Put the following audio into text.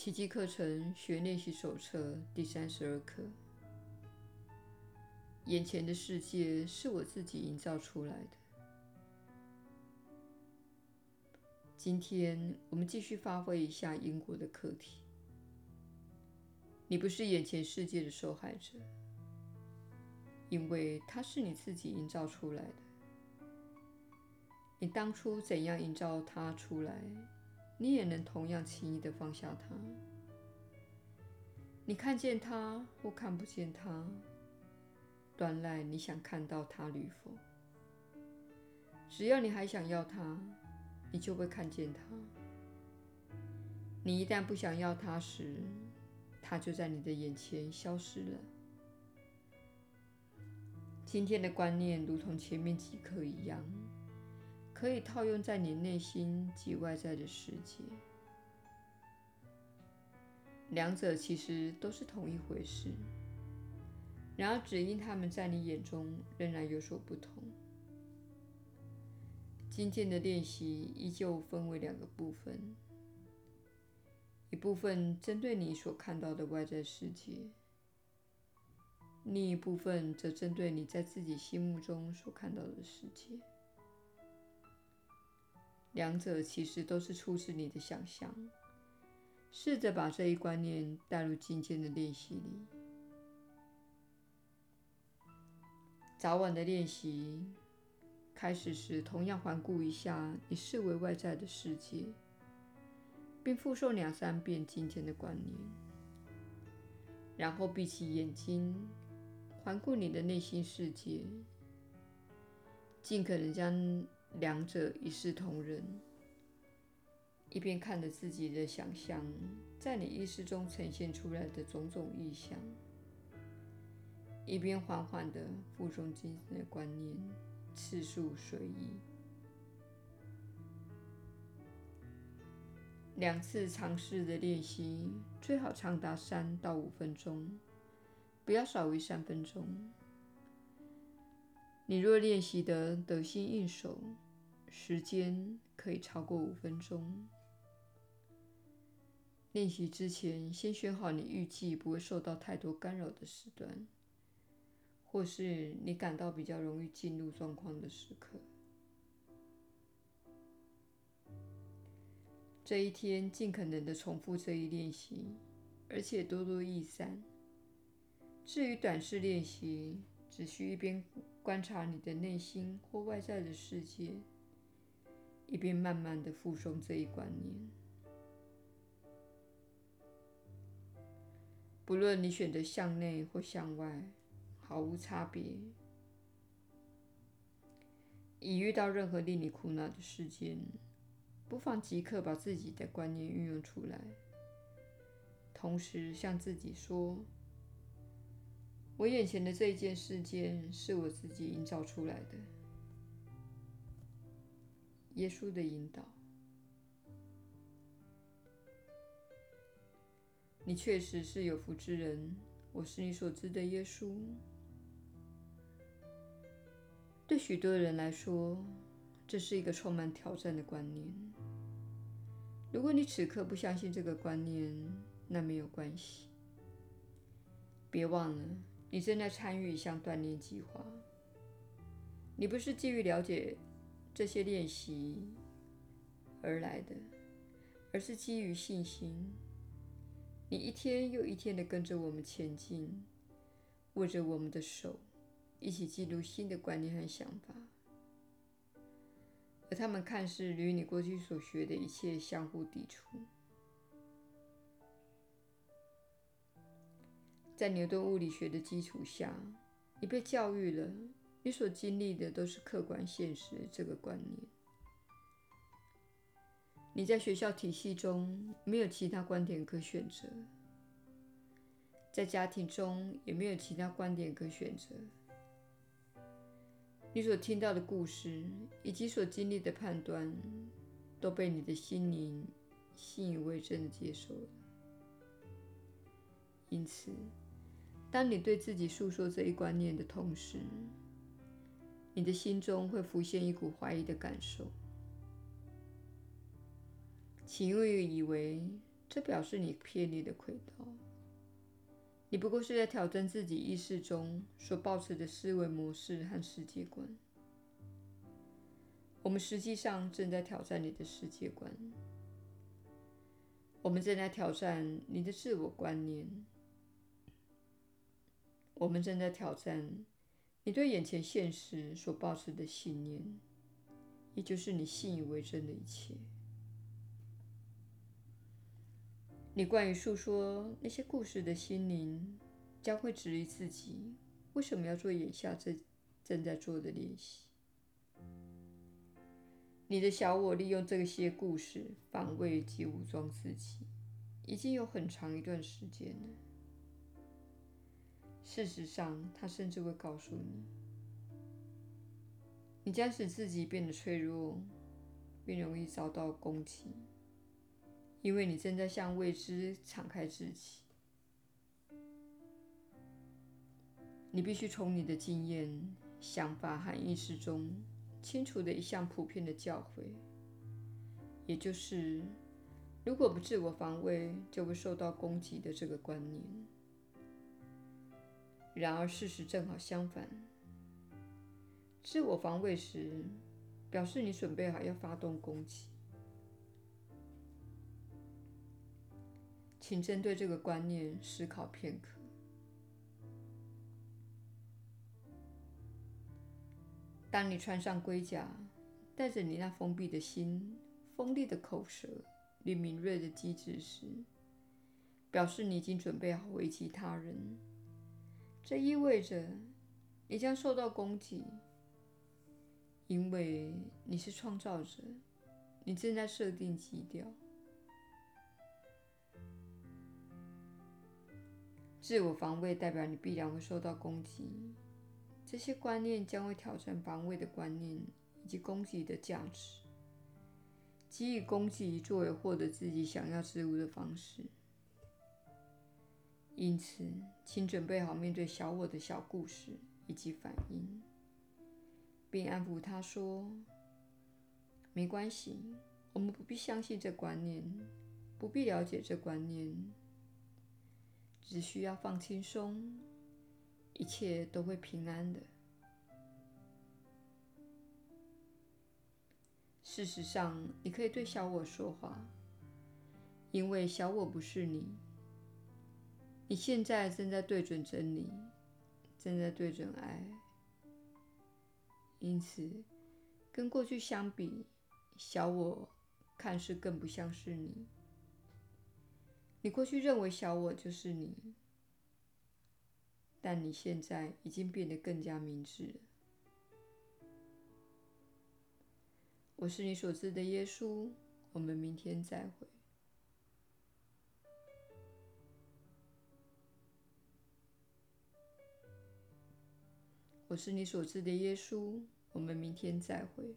奇迹课程学练习手册第三十二课。眼前的世界是我自己营造出来的。今天我们继续发挥一下因果的课题。你不是眼前世界的受害者，因为它是你自己营造出来的。你当初怎样营造它出来，你也能同样轻易的放下它。你看见它或看不见它，端赖你想看到它与否。只要你还想要它，你就会看见它。你一旦不想要它时，它就在你的眼前消失了。今天的观念如同前面几课一样，可以套用在你内心及外在的世界。两者其实都是同一回事，然而只因它们在你眼中仍然有所不同。今天的练习依旧分为两个部分。一部分针对你所看到的外在世界，另一部分则针对你在自己心目中所看到的世界。两者其实都是出自你的想象。试着把这一观念带入今天的练习里。早晚的练习开始时，同样环顾一下你视为外在的世界。并复诵两三遍今天的观念，然后闭起眼睛，环顾你的内心世界，尽可能将两者一视同仁，一边看着自己的想象在你意识中呈现出来的种种意象，一边缓缓地复诵今天的观念，次数随意。两次尝试的练习最好长达三到五分钟，不要少于三分钟。你若练习得得心应手，时间可以超过五分钟。练习之前，先选好你预计不会受到太多干扰的时段，或是你感到比较容易进入状况的时刻。这一天尽可能的重复这一练习，而且多多益善。至于短式练习，只需一边观察你的内心或外在的世界，一边慢慢的复诵这一观念。不论你选择向内或向外，毫无差别。一遇到任何令你苦恼的事件，不妨即刻把自己的观念运用出来，同时向自己说：“我眼前的这一件事件是我自己营造出来的。”耶稣的引导，你确实是有福之人。我是你所知的耶稣。对许多人来说，这是一个充满挑战的观念。如果你此刻不相信这个观念，那没有关系。别忘了，你正在参与一项锻炼计划。你不是基于了解这些练习而来的，而是基于信心。你一天又一天的跟着我们前进，握着我们的手，一起记录新的观念和想法。而他们看似与你过去所学的一切相互抵触。在牛顿物理学的基础下，你被教育了，你所经历的都是客观现实这个观念。你在学校体系中没有其他观点可选择，在家庭中也没有其他观点可选择。你所听到的故事以及所经历的判断，都被你的心灵信以为真的接受了。因此，当你对自己诉说这一观念的同时，你的心中会浮现一股怀疑的感受。请勿以为这表示你偏离了轨道。你不过是在挑战自己意识中所抱持的思维模式和世界观。我们实际上正在挑战你的世界观。我们正在挑战你的自我观念。我们正在挑战你对眼前现实所抱持的信念，也就是你信以为真的一切。你惯于诉说那些故事的心灵，将会质疑自己为什么要做眼下这正在做的练习。你的小我利用这些故事防卫及武装自己，已经有很长一段时间了。事实上，他甚至会告诉你，你将使自己变得脆弱，并容易遭到攻击，因为你正在向未知敞开自己。你必须从你的经验、想法和意识中。清楚的一项普遍的教诲，也就是如果不自我防卫，就会受到攻击的这个观念。然而，事实正好相反。自我防卫时，表示你准备好要发动攻击。请针对这个观念思考片刻。当你穿上盔甲，带着你那封闭的心、锋利的口舌与敏锐的机智时，表示你已经准备好危及他人。这意味着你将受到攻击，因为你是创造者，你正在设定基调。自我防卫代表你必然会受到攻击。这些观念将会挑战防卫的观念以及攻击的价值，给予攻击作为获得自己想要之物的方式。因此，请准备好面对小我的小故事以及反应，并安抚他说：“没关系，我们不必相信这观念，不必了解这观念，只需要放轻松。”一切都会平安的。事实上，你可以对小我说话，因为小我不是你。你现在正在对准真理，正在对准爱。因此，跟过去相比，小我看似更不像是你。你过去认为小我就是你。但你现在已经变得更加明智了。我是你所知的耶稣。我们明天再会。我是你所知的耶稣。我们明天再会。